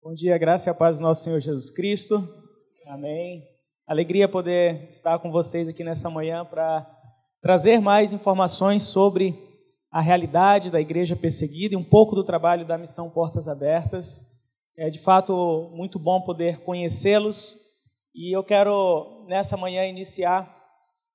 Bom dia, graça e a paz do nosso Senhor Jesus Cristo. Amém. Alegria poder estar com vocês aqui nessa manhã para trazer mais informações sobre a realidade da igreja perseguida e um pouco do trabalho da missão Portas Abertas. É de fato muito bom poder conhecê-los e eu quero nessa manhã iniciar.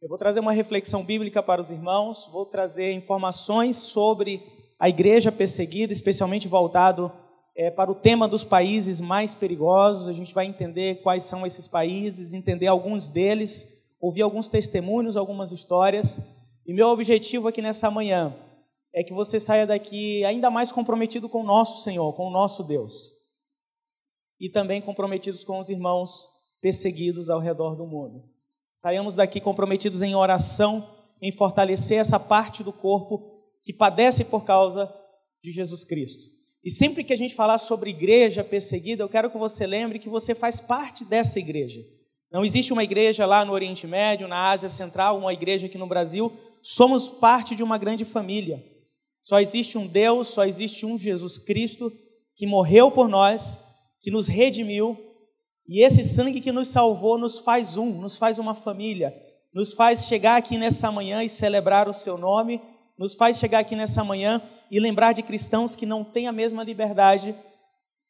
Eu vou trazer uma reflexão bíblica para os irmãos, vou trazer informações sobre a igreja perseguida, especialmente voltado é, para o tema dos países mais perigosos. A gente vai entender quais são esses países, entender alguns deles, ouvir alguns testemunhos, algumas histórias. E meu objetivo aqui nessa manhã é que você saia daqui ainda mais comprometido com o nosso Senhor, com o nosso Deus. E também comprometidos com os irmãos perseguidos ao redor do mundo. Saiamos daqui comprometidos em oração, em fortalecer essa parte do corpo que padece por causa de Jesus Cristo. E sempre que a gente falar sobre igreja perseguida, eu quero que você lembre que você faz parte dessa igreja. Não existe uma igreja lá no Oriente Médio, na Ásia Central, uma igreja aqui no Brasil. Somos parte de uma grande família. Só existe um Deus, só existe um Jesus Cristo que morreu por nós, que nos redimiu. E esse sangue que nos salvou nos faz um, nos faz uma família, nos faz chegar aqui nessa manhã e celebrar o seu nome, nos faz chegar aqui nessa manhã e lembrar de cristãos que não têm a mesma liberdade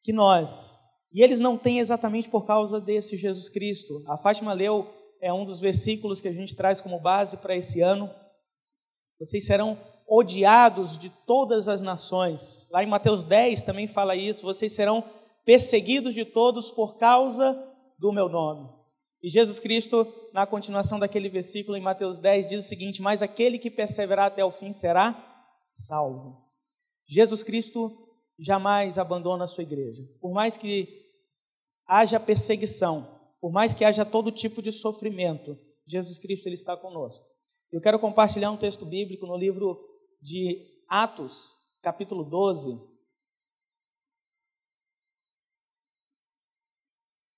que nós. E eles não têm exatamente por causa desse Jesus Cristo. A Fátima leu é um dos versículos que a gente traz como base para esse ano. Vocês serão odiados de todas as nações. Lá em Mateus 10 também fala isso. Vocês serão perseguidos de todos por causa do meu nome. E Jesus Cristo, na continuação daquele versículo em Mateus 10, diz o seguinte: Mas aquele que perseverar até o fim será salvo. Jesus Cristo jamais abandona a sua igreja. Por mais que haja perseguição, por mais que haja todo tipo de sofrimento, Jesus Cristo ele está conosco. Eu quero compartilhar um texto bíblico no livro de Atos, capítulo 12.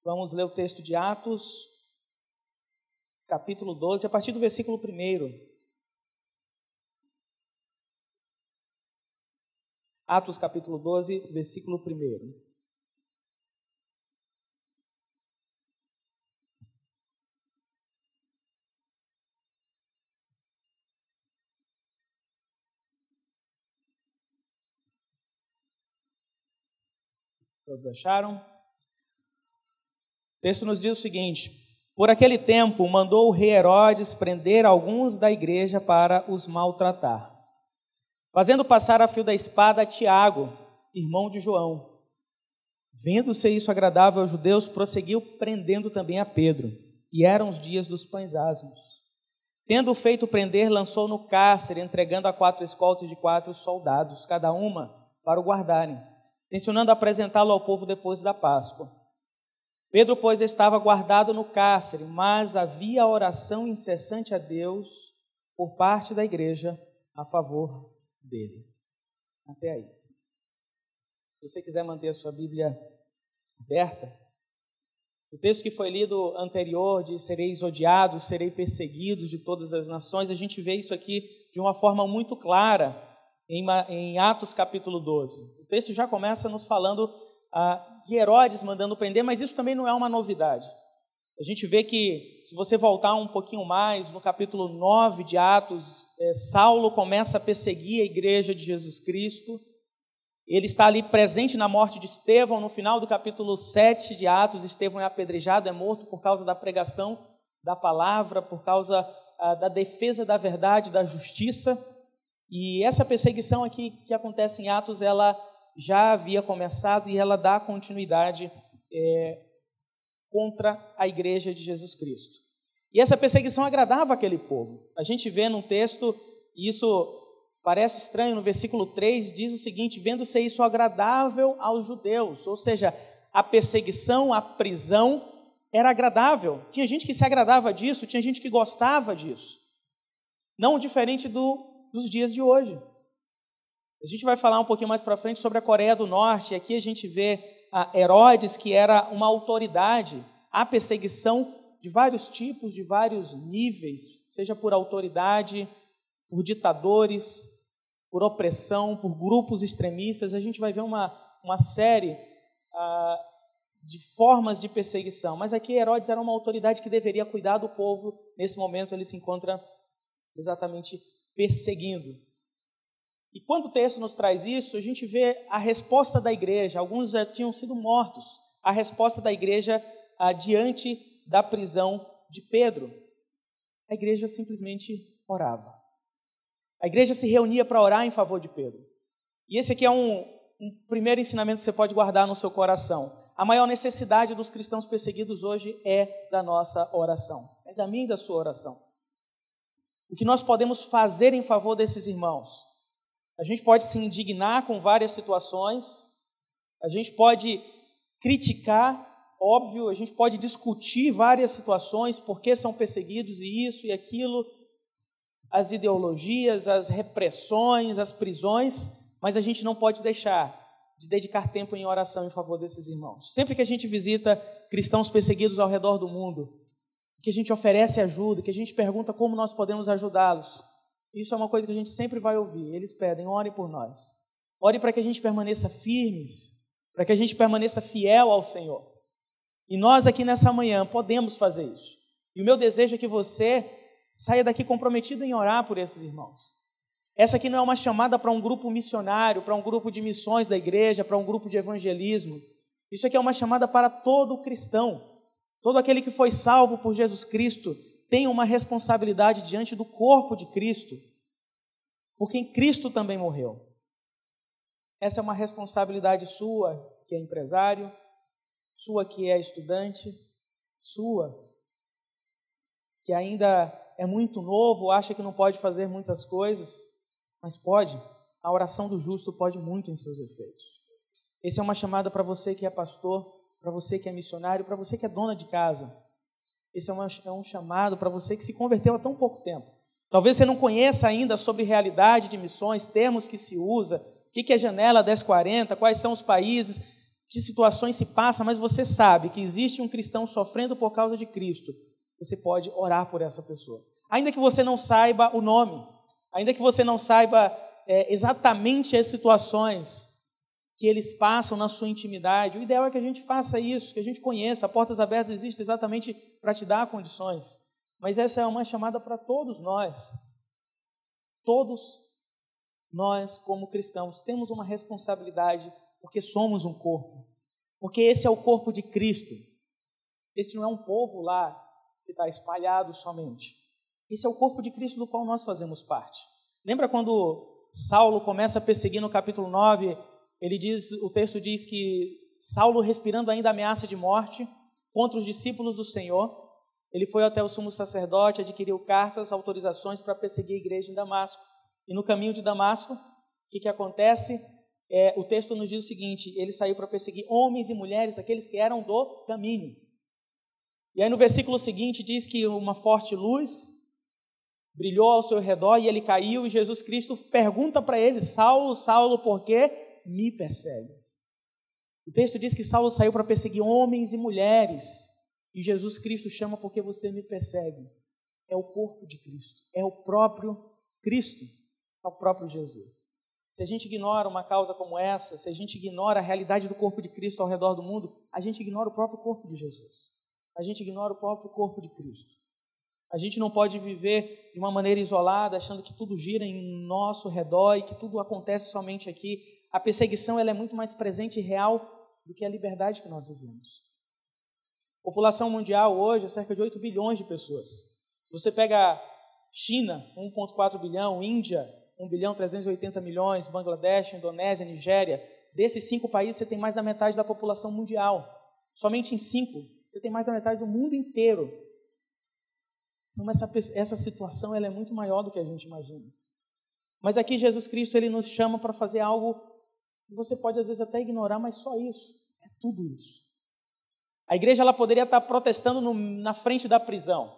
Vamos ler o texto de Atos, capítulo 12, a partir do versículo 1. Atos capítulo 12, versículo 1. Todos acharam? O texto nos diz o seguinte: Por aquele tempo mandou o rei Herodes prender alguns da igreja para os maltratar fazendo passar a fio da espada a Tiago, irmão de João. Vendo-se isso agradável aos judeus, prosseguiu prendendo também a Pedro. E eram os dias dos pães asmos. Tendo feito prender, lançou no cárcere, entregando a quatro escoltas de quatro soldados, cada uma para o guardarem, tensionando apresentá-lo ao povo depois da Páscoa. Pedro, pois, estava guardado no cárcere, mas havia oração incessante a Deus por parte da igreja a favor dele. Até aí. Se você quiser manter a sua Bíblia aberta, o texto que foi lido anterior de sereis odiados, serei perseguidos de todas as nações, a gente vê isso aqui de uma forma muito clara em, Atos capítulo 12. O texto já começa nos falando ah, de Herodes mandando prender, mas isso também não é uma novidade. A gente vê que, se você voltar um pouquinho mais, no capítulo 9 de Atos, é, Saulo começa a perseguir a igreja de Jesus Cristo. Ele está ali presente na morte de Estevão. No final do capítulo 7 de Atos, Estevão é apedrejado, é morto por causa da pregação da palavra, por causa ah, da defesa da verdade, da justiça. E essa perseguição aqui que acontece em Atos, ela já havia começado e ela dá continuidade é, contra a igreja de Jesus Cristo. E essa perseguição agradava aquele povo. A gente vê num texto, e isso parece estranho, no versículo 3 diz o seguinte: vendo ser isso agradável aos judeus, ou seja, a perseguição, a prisão era agradável. Tinha gente que se agradava disso, tinha gente que gostava disso. Não diferente do, dos dias de hoje. A gente vai falar um pouquinho mais para frente sobre a Coreia do Norte, e aqui a gente vê Herodes, que era uma autoridade, há perseguição de vários tipos, de vários níveis, seja por autoridade, por ditadores, por opressão, por grupos extremistas. A gente vai ver uma, uma série ah, de formas de perseguição, mas aqui Herodes era uma autoridade que deveria cuidar do povo. Nesse momento ele se encontra exatamente perseguindo. E quando o texto nos traz isso, a gente vê a resposta da igreja. Alguns já tinham sido mortos. A resposta da igreja ah, diante da prisão de Pedro. A igreja simplesmente orava. A igreja se reunia para orar em favor de Pedro. E esse aqui é um, um primeiro ensinamento que você pode guardar no seu coração a maior necessidade dos cristãos perseguidos hoje é da nossa oração, é da minha e da sua oração. O que nós podemos fazer em favor desses irmãos? A gente pode se indignar com várias situações, a gente pode criticar, óbvio, a gente pode discutir várias situações, por que são perseguidos e isso e aquilo, as ideologias, as repressões, as prisões, mas a gente não pode deixar de dedicar tempo em oração em favor desses irmãos. Sempre que a gente visita cristãos perseguidos ao redor do mundo, que a gente oferece ajuda, que a gente pergunta como nós podemos ajudá-los, isso é uma coisa que a gente sempre vai ouvir. Eles pedem, ore por nós. Ore para que a gente permaneça firmes, para que a gente permaneça fiel ao Senhor. E nós aqui nessa manhã podemos fazer isso. E o meu desejo é que você saia daqui comprometido em orar por esses irmãos. Essa aqui não é uma chamada para um grupo missionário, para um grupo de missões da igreja, para um grupo de evangelismo. Isso aqui é uma chamada para todo cristão. Todo aquele que foi salvo por Jesus Cristo tem uma responsabilidade diante do corpo de Cristo, por quem Cristo também morreu. Essa é uma responsabilidade sua, que é empresário, sua que é estudante, sua que ainda é muito novo, acha que não pode fazer muitas coisas. Mas pode, a oração do justo pode muito em seus efeitos. Essa é uma chamada para você que é pastor, para você que é missionário, para você que é dona de casa. Esse é, uma, é um chamado para você que se converteu há tão pouco tempo. Talvez você não conheça ainda sobre realidade de missões, termos que se usa, o que é janela 1040, quais são os países, que situações se passam, mas você sabe que existe um cristão sofrendo por causa de Cristo. Você pode orar por essa pessoa. Ainda que você não saiba o nome, Ainda que você não saiba é, exatamente as situações que eles passam na sua intimidade, o ideal é que a gente faça isso, que a gente conheça. Portas Abertas existe exatamente para te dar condições. Mas essa é uma chamada para todos nós. Todos nós, como cristãos, temos uma responsabilidade porque somos um corpo. Porque esse é o corpo de Cristo. Esse não é um povo lá que está espalhado somente. Esse é o corpo de Cristo do qual nós fazemos parte. Lembra quando Saulo começa a perseguir no capítulo 9? Ele diz, o texto diz que Saulo, respirando ainda ameaça de morte contra os discípulos do Senhor, ele foi até o sumo sacerdote, adquiriu cartas, autorizações para perseguir a igreja em Damasco. E no caminho de Damasco, o que, que acontece? É, o texto nos diz o seguinte: ele saiu para perseguir homens e mulheres, aqueles que eram do caminho. E aí no versículo seguinte diz que uma forte luz brilhou ao seu redor e ele caiu, e Jesus Cristo pergunta para ele: Saulo, Saulo, por que me persegue? O texto diz que Saulo saiu para perseguir homens e mulheres, e Jesus Cristo chama porque você me persegue. É o corpo de Cristo, é o próprio Cristo, é o próprio Jesus. Se a gente ignora uma causa como essa, se a gente ignora a realidade do corpo de Cristo ao redor do mundo, a gente ignora o próprio corpo de Jesus. A gente ignora o próprio corpo de Cristo. A gente não pode viver de uma maneira isolada, achando que tudo gira em nosso redor e que tudo acontece somente aqui. A perseguição ela é muito mais presente e real do que a liberdade que nós vivemos. População mundial hoje é cerca de 8 bilhões de pessoas. Você pega China, 1,4 bilhão, Índia, 1 bilhão 380 milhões, Bangladesh, Indonésia, Nigéria, desses cinco países você tem mais da metade da população mundial. Somente em cinco você tem mais da metade do mundo inteiro. Então, essa, essa situação ela é muito maior do que a gente imagina. Mas aqui Jesus Cristo ele nos chama para fazer algo você pode às vezes até ignorar, mas só isso. É tudo isso. A igreja ela poderia estar protestando no, na frente da prisão.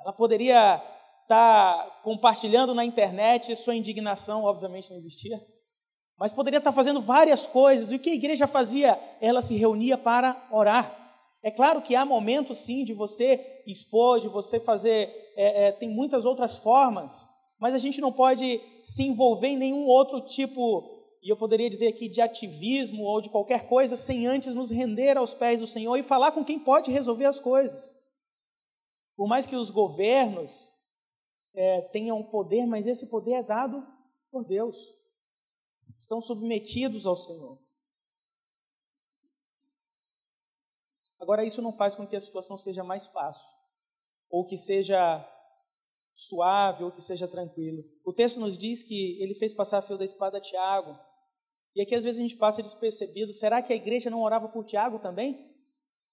Ela poderia estar compartilhando na internet sua indignação, obviamente não existia. Mas poderia estar fazendo várias coisas. E o que a igreja fazia? Ela se reunia para orar. É claro que há momentos sim de você expor, de você fazer, é, é, tem muitas outras formas, mas a gente não pode se envolver em nenhum outro tipo e eu poderia dizer aqui de ativismo ou de qualquer coisa, sem antes nos render aos pés do Senhor e falar com quem pode resolver as coisas. Por mais que os governos é, tenham poder, mas esse poder é dado por Deus. Estão submetidos ao Senhor. Agora, isso não faz com que a situação seja mais fácil, ou que seja suave, ou que seja tranquilo. O texto nos diz que ele fez passar a fio da espada a Tiago. E aqui às vezes a gente passa despercebido. Será que a igreja não orava por Tiago também?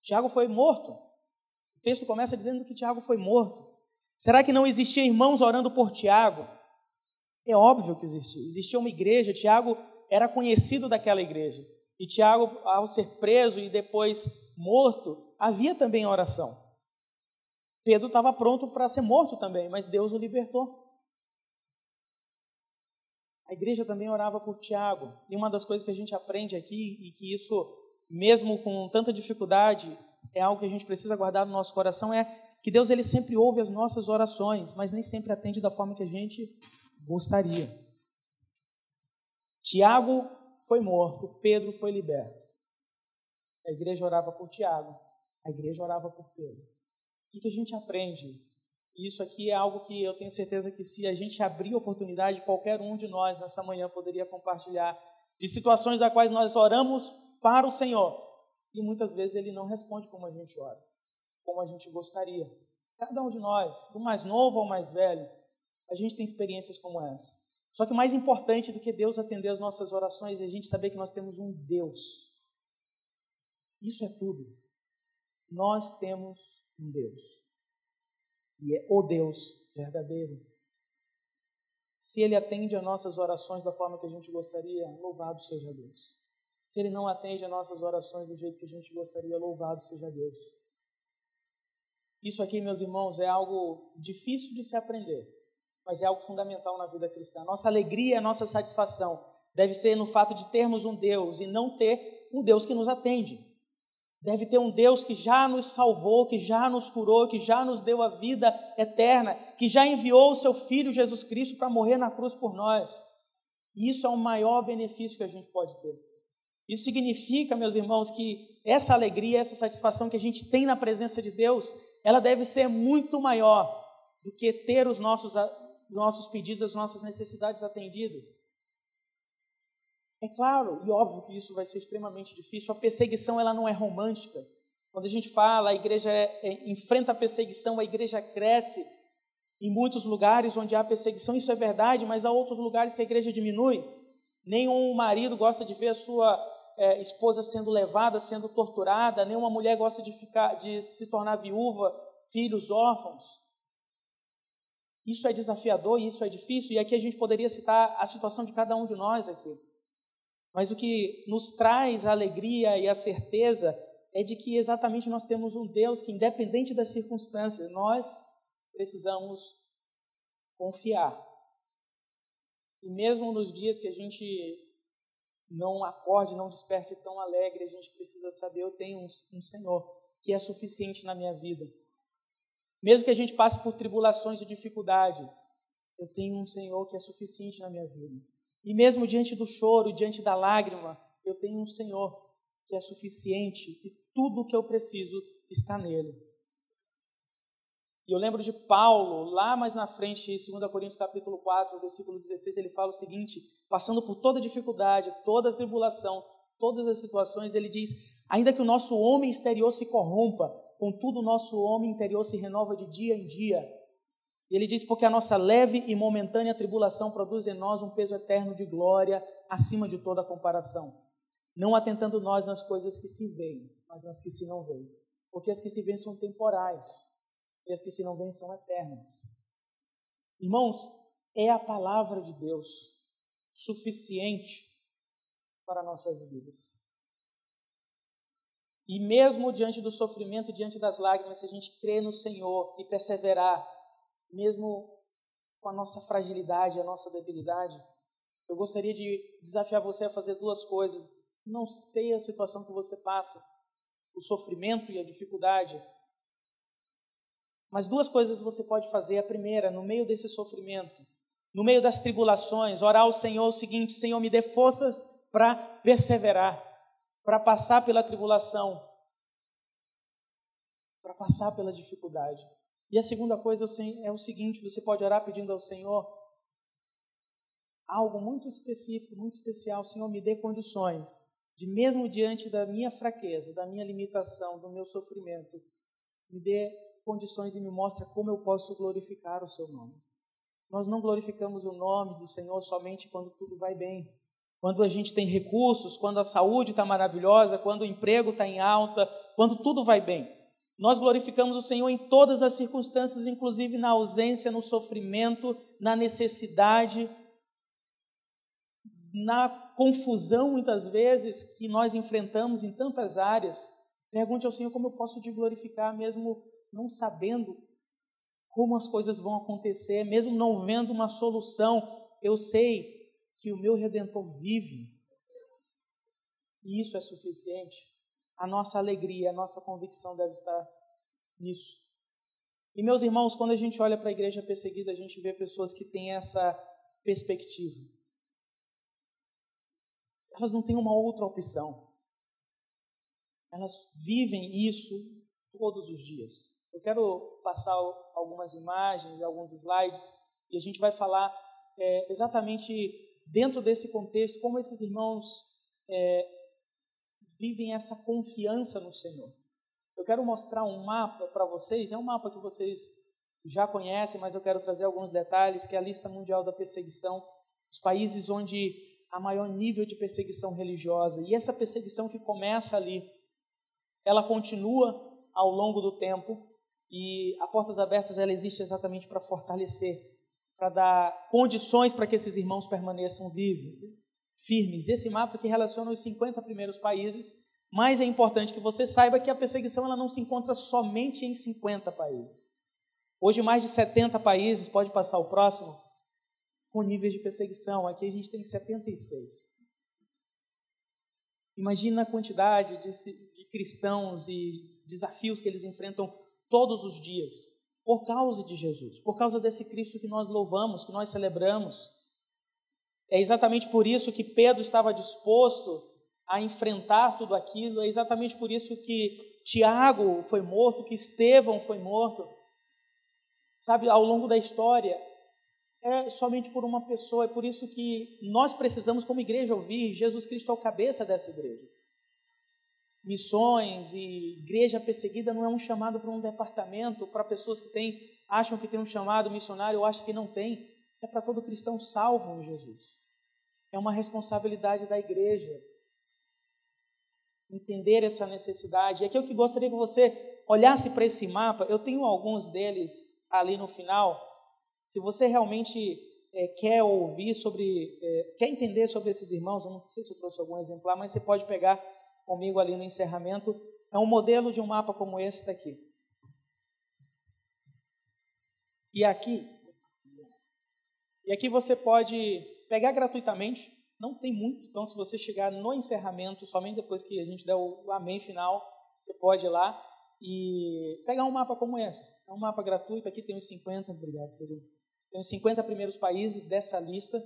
Tiago foi morto. O texto começa dizendo que Tiago foi morto. Será que não existia irmãos orando por Tiago? É óbvio que existia. Existia uma igreja, Tiago era conhecido daquela igreja. E Tiago, ao ser preso e depois morto, havia também oração. Pedro estava pronto para ser morto também, mas Deus o libertou. A igreja também orava por Tiago. E uma das coisas que a gente aprende aqui, e que isso, mesmo com tanta dificuldade, é algo que a gente precisa guardar no nosso coração, é que Deus ele sempre ouve as nossas orações, mas nem sempre atende da forma que a gente gostaria. Tiago foi morto, Pedro foi liberto. A igreja orava por Tiago, a igreja orava por Pedro. O que, a gente aprende? Isso aqui é algo que eu tenho certeza que se a gente abrir oportunidade, qualquer um de nós nessa manhã poderia compartilhar de situações das quais nós oramos para o Senhor e muitas vezes Ele não responde como a gente ora, como a gente gostaria. Cada um de nós, do mais novo ao mais velho, a gente tem experiências como essa. Só que mais importante do que Deus atender as nossas orações é a gente saber que nós temos um Deus. Isso é tudo. Nós temos um Deus. E é o Deus verdadeiro. Se Ele atende a nossas orações da forma que a gente gostaria, louvado seja Deus. Se Ele não atende a nossas orações do jeito que a gente gostaria, louvado seja Deus. Isso aqui, meus irmãos, é algo difícil de se aprender, mas é algo fundamental na vida cristã. Nossa alegria, nossa satisfação deve ser no fato de termos um Deus e não ter um Deus que nos atende. Deve ter um Deus que já nos salvou, que já nos curou, que já nos deu a vida eterna, que já enviou o seu Filho Jesus Cristo para morrer na cruz por nós. E isso é o maior benefício que a gente pode ter. Isso significa, meus irmãos, que essa alegria, essa satisfação que a gente tem na presença de Deus, ela deve ser muito maior do que ter os nossos, nossos pedidos, as nossas necessidades atendidas. É claro e óbvio que isso vai ser extremamente difícil. A perseguição ela não é romântica. Quando a gente fala, a igreja é, é, enfrenta a perseguição, a igreja cresce. Em muitos lugares onde há perseguição, isso é verdade, mas há outros lugares que a igreja diminui. Nenhum marido gosta de ver a sua é, esposa sendo levada, sendo torturada, nenhuma mulher gosta de, ficar, de se tornar viúva, filhos órfãos. Isso é desafiador isso é difícil, e aqui a gente poderia citar a situação de cada um de nós aqui. Mas o que nos traz a alegria e a certeza é de que exatamente nós temos um Deus que, independente das circunstâncias, nós precisamos confiar. E mesmo nos dias que a gente não acorde, não desperte tão alegre, a gente precisa saber: eu tenho um, um Senhor que é suficiente na minha vida. Mesmo que a gente passe por tribulações e dificuldade, eu tenho um Senhor que é suficiente na minha vida. E mesmo diante do choro, diante da lágrima, eu tenho um Senhor que é suficiente e tudo o que eu preciso está nele. E eu lembro de Paulo, lá mais na frente, em 2 Coríntios capítulo 4, versículo 16, ele fala o seguinte, passando por toda dificuldade, toda tribulação, todas as situações, ele diz, ainda que o nosso homem exterior se corrompa, contudo o nosso homem interior se renova de dia em dia. E ele diz: Porque a nossa leve e momentânea tribulação produz em nós um peso eterno de glória acima de toda comparação. Não atentando nós nas coisas que se veem, mas nas que se não veem. Porque as que se veem são temporais, e as que se não veem são eternas. Irmãos, é a palavra de Deus suficiente para nossas vidas. E mesmo diante do sofrimento, diante das lágrimas, se a gente crê no Senhor e perseverar, mesmo com a nossa fragilidade, a nossa debilidade, eu gostaria de desafiar você a fazer duas coisas. Não sei a situação que você passa, o sofrimento e a dificuldade, mas duas coisas você pode fazer. A primeira, no meio desse sofrimento, no meio das tribulações, orar ao Senhor o seguinte: Senhor, me dê forças para perseverar, para passar pela tribulação, para passar pela dificuldade. E a segunda coisa é o seguinte: você pode orar pedindo ao Senhor algo muito específico, muito especial. Senhor, me dê condições de, mesmo diante da minha fraqueza, da minha limitação, do meu sofrimento, me dê condições e me mostre como eu posso glorificar o seu nome. Nós não glorificamos o nome do Senhor somente quando tudo vai bem. Quando a gente tem recursos, quando a saúde está maravilhosa, quando o emprego está em alta, quando tudo vai bem. Nós glorificamos o Senhor em todas as circunstâncias, inclusive na ausência, no sofrimento, na necessidade, na confusão, muitas vezes, que nós enfrentamos em tantas áreas. Pergunte ao Senhor como eu posso te glorificar, mesmo não sabendo como as coisas vão acontecer, mesmo não vendo uma solução. Eu sei que o meu redentor vive. E isso é suficiente. A nossa alegria, a nossa convicção deve estar nisso. E meus irmãos, quando a gente olha para a igreja perseguida, a gente vê pessoas que têm essa perspectiva. Elas não têm uma outra opção. Elas vivem isso todos os dias. Eu quero passar algumas imagens, alguns slides, e a gente vai falar é, exatamente dentro desse contexto como esses irmãos é, vivem essa confiança no Senhor. Eu quero mostrar um mapa para vocês, é um mapa que vocês já conhecem, mas eu quero trazer alguns detalhes, que é a lista mundial da perseguição, os países onde há maior nível de perseguição religiosa. E essa perseguição que começa ali, ela continua ao longo do tempo e a Portas Abertas ela existe exatamente para fortalecer, para dar condições para que esses irmãos permaneçam vivos, firmes. Esse mapa que relaciona os 50 primeiros países, mas é importante que você saiba que a perseguição ela não se encontra somente em 50 países. Hoje mais de 70 países, pode passar o próximo, com níveis de perseguição. Aqui a gente tem 76. Imagina a quantidade de, de cristãos e desafios que eles enfrentam todos os dias por causa de Jesus, por causa desse Cristo que nós louvamos, que nós celebramos. É exatamente por isso que Pedro estava disposto a enfrentar tudo aquilo, é exatamente por isso que Tiago foi morto, que Estevão foi morto. Sabe, ao longo da história, é somente por uma pessoa, é por isso que nós precisamos, como igreja, ouvir Jesus Cristo é o cabeça dessa igreja. Missões e igreja perseguida não é um chamado para um departamento, para pessoas que têm, acham que tem um chamado missionário ou acham que não tem. É para todo cristão salvo em Jesus. É uma responsabilidade da igreja entender essa necessidade. E aqui eu que gostaria que você olhasse para esse mapa. Eu tenho alguns deles ali no final. Se você realmente é, quer ouvir sobre, é, quer entender sobre esses irmãos, eu não sei se eu trouxe algum exemplar, mas você pode pegar comigo ali no encerramento. É um modelo de um mapa como esse daqui. E aqui, e aqui você pode pegar gratuitamente, não tem muito, então se você chegar no encerramento, somente depois que a gente der o amém final, você pode ir lá e pegar um mapa como esse. É um mapa gratuito, aqui tem os 50, obrigado, querido. Tem os 50 primeiros países dessa lista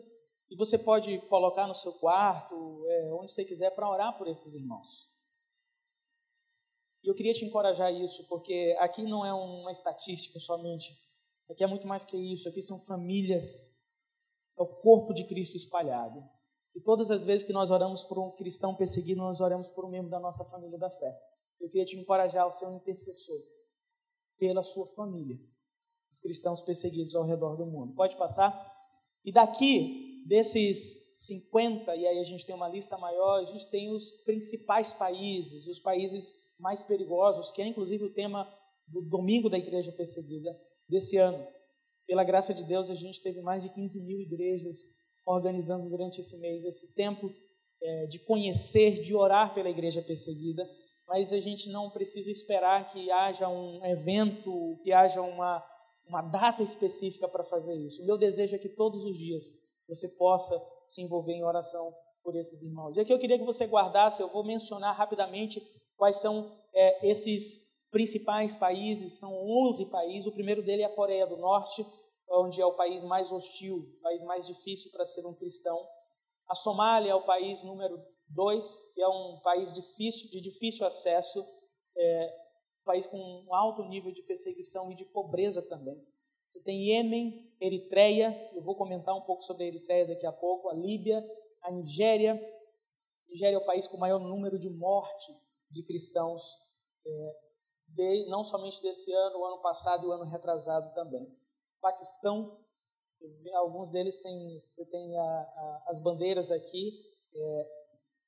e você pode colocar no seu quarto, é, onde você quiser, para orar por esses irmãos. E eu queria te encorajar isso, porque aqui não é uma estatística somente. Aqui é muito mais que isso. Aqui são famílias, é o corpo de Cristo espalhado. E todas as vezes que nós oramos por um cristão perseguido, nós oramos por um membro da nossa família da fé. Eu queria te encorajar ao ser um intercessor pela sua família, os cristãos perseguidos ao redor do mundo. Pode passar? E daqui desses 50, e aí a gente tem uma lista maior, a gente tem os principais países, os países mais perigosos, que é inclusive o tema do domingo da igreja perseguida desse ano. Pela graça de Deus, a gente teve mais de 15 mil igrejas organizando durante esse mês esse tempo é, de conhecer, de orar pela igreja perseguida, mas a gente não precisa esperar que haja um evento, que haja uma, uma data específica para fazer isso. O meu desejo é que todos os dias você possa se envolver em oração por esses irmãos. E aqui eu queria que você guardasse, eu vou mencionar rapidamente quais são é, esses principais países, são 11 países, o primeiro dele é a Coreia do Norte, onde é o país mais hostil, o país mais difícil para ser um cristão. A Somália é o país número dois, que é um país difícil, de difícil acesso, é, um país com um alto nível de perseguição e de pobreza também. Você tem Iêmen, Eritreia, eu vou comentar um pouco sobre a Eritreia daqui a pouco, a Líbia, a Nigéria. A Nigéria é o país com o maior número de morte de cristãos, é, de, não somente desse ano, o ano passado e o ano retrasado também. Paquistão, alguns deles têm, você tem a, a, as bandeiras aqui, é,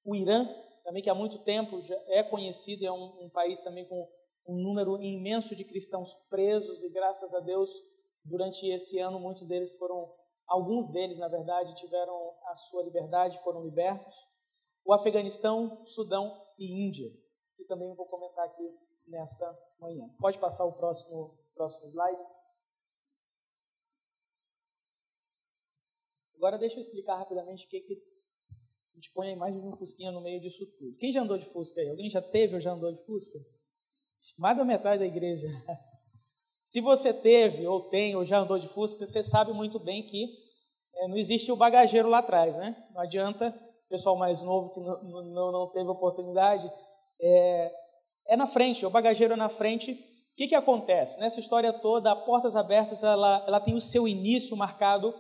o Irã, também que há muito tempo já é conhecido, é um, um país também com um número imenso de cristãos presos e graças a Deus durante esse ano muitos deles foram, alguns deles na verdade tiveram a sua liberdade, foram libertos. O Afeganistão, Sudão e Índia, que também vou comentar aqui nessa manhã. Pode passar o próximo próximo slide. Agora deixa eu explicar rapidamente o que, que a gente põe a imagem de um Fusquinha no meio disso tudo. Quem já andou de Fusca aí? Alguém já teve ou já andou de Fusca? Mais da metade da igreja. Se você teve, ou tem, ou já andou de Fusca, você sabe muito bem que é, não existe o bagageiro lá atrás, né? Não adianta, pessoal mais novo que não, não, não teve oportunidade, é, é, na frente, o bagageiro é na frente. O que, que acontece? Nessa história toda, a Portas Abertas, ela, ela tem o seu início marcado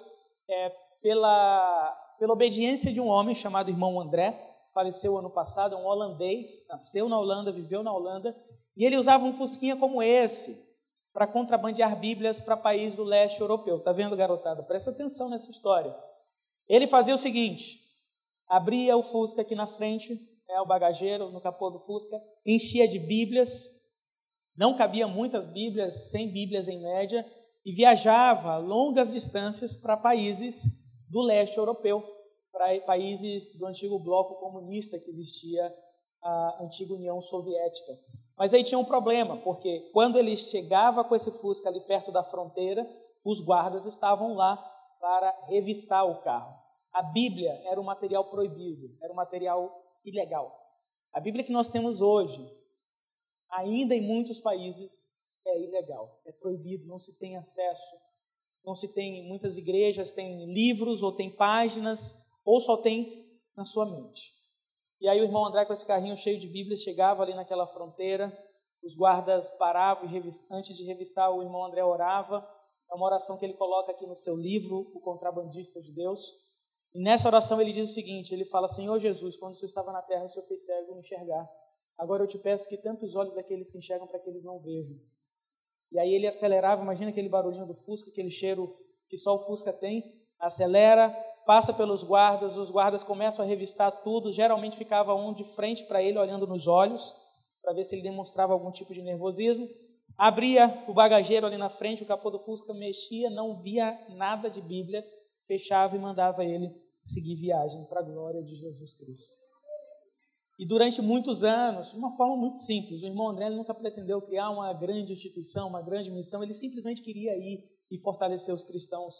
é, pela, pela obediência de um homem chamado irmão André, faleceu ano passado, é um holandês, nasceu na Holanda, viveu na Holanda, e ele usava um fusquinha como esse para contrabandear Bíblias para países do leste europeu. Tá vendo, garotada? Presta atenção nessa história. Ele fazia o seguinte: abria o Fusca aqui na frente, é o bagageiro no capô do Fusca, enchia de Bíblias, não cabia muitas Bíblias, 100 Bíblias em média, e viajava longas distâncias para países do leste europeu, para países do antigo bloco comunista que existia a antiga União Soviética. Mas aí tinha um problema, porque quando ele chegava com esse Fusca ali perto da fronteira, os guardas estavam lá para revistar o carro. A Bíblia era um material proibido, era um material ilegal. A Bíblia que nós temos hoje, ainda em muitos países, é ilegal, é proibido, não se tem acesso não se tem muitas igrejas, tem livros ou tem páginas, ou só tem na sua mente. E aí o irmão André com esse carrinho cheio de Bíblias chegava ali naquela fronteira, os guardas paravam e antes de revistar o irmão André orava. É uma oração que ele coloca aqui no seu livro, O Contrabandista de Deus. E nessa oração ele diz o seguinte, ele fala, Senhor Jesus, quando o Senhor estava na terra, o Senhor fez cego enxergar. Agora eu te peço que tanto os olhos daqueles que enxergam para que eles não vejam. E aí ele acelerava, imagina aquele barulhinho do Fusca, aquele cheiro que só o Fusca tem, acelera, passa pelos guardas, os guardas começam a revistar tudo, geralmente ficava um de frente para ele, olhando nos olhos, para ver se ele demonstrava algum tipo de nervosismo. Abria o bagageiro ali na frente, o capô do Fusca mexia, não via nada de Bíblia, fechava e mandava ele seguir viagem para a glória de Jesus Cristo. E durante muitos anos, de uma forma muito simples, o irmão André nunca pretendeu criar uma grande instituição, uma grande missão, ele simplesmente queria ir e fortalecer os cristãos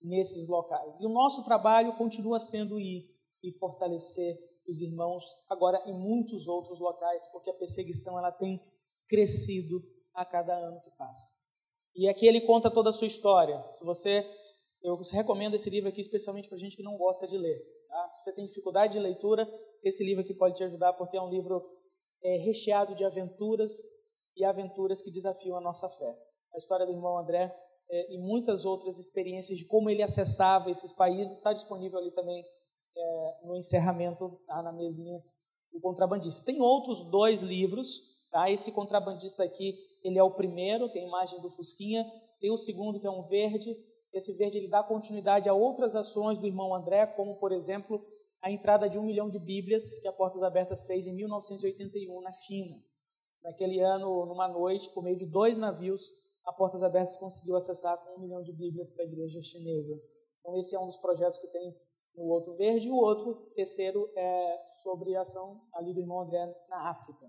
nesses locais. E o nosso trabalho continua sendo ir e fortalecer os irmãos agora em muitos outros locais, porque a perseguição ela tem crescido a cada ano que passa. E aqui ele conta toda a sua história. Se você, eu recomendo esse livro aqui especialmente para gente que não gosta de ler. Tá? Se você tem dificuldade de leitura, esse livro aqui pode te ajudar, porque é um livro é, recheado de aventuras e aventuras que desafiam a nossa fé. A história do irmão André é, e muitas outras experiências de como ele acessava esses países está disponível ali também é, no encerramento, tá, na mesinha do contrabandista. Tem outros dois livros, tá? Esse contrabandista aqui, ele é o primeiro, tem a imagem do Fusquinha. Tem o segundo, que é um verde. Esse verde ele dá continuidade a outras ações do irmão André, como, por exemplo, a entrada de um milhão de Bíblias que a Portas Abertas fez em 1981 na China. Naquele ano, numa noite, por meio de dois navios, a Portas Abertas conseguiu acessar um milhão de Bíblias para a igreja chinesa. Então, esse é um dos projetos que tem no outro verde. E o outro, terceiro, é sobre a ação ali do irmão André na África.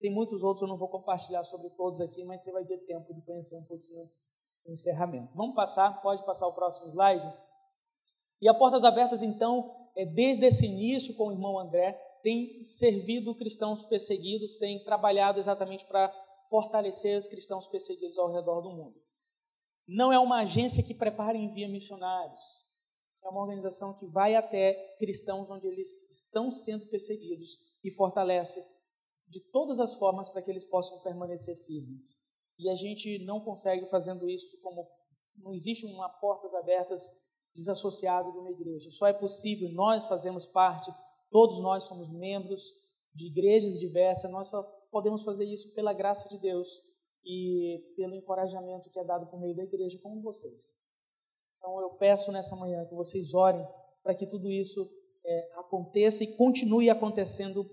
Tem muitos outros, eu não vou compartilhar sobre todos aqui, mas você vai ter tempo de conhecer um pouquinho o encerramento. Vamos passar, pode passar o próximo slide? E a Portas Abertas, então, é, desde esse início com o irmão André, tem servido cristãos perseguidos, tem trabalhado exatamente para fortalecer os cristãos perseguidos ao redor do mundo. não é uma agência que prepara e envia missionários. É uma organização que vai até cristãos onde eles estão sendo perseguidos e fortalece de todas as formas para que eles possam permanecer firmes. E a gente não consegue fazendo isso como não existe uma portas abertas desassociado de uma igreja. Só é possível nós fazemos parte, todos nós somos membros de igrejas diversas, nós só podemos fazer isso pela graça de Deus e pelo encorajamento que é dado por meio da igreja como vocês. Então eu peço nessa manhã que vocês orem para que tudo isso é, aconteça e continue acontecendo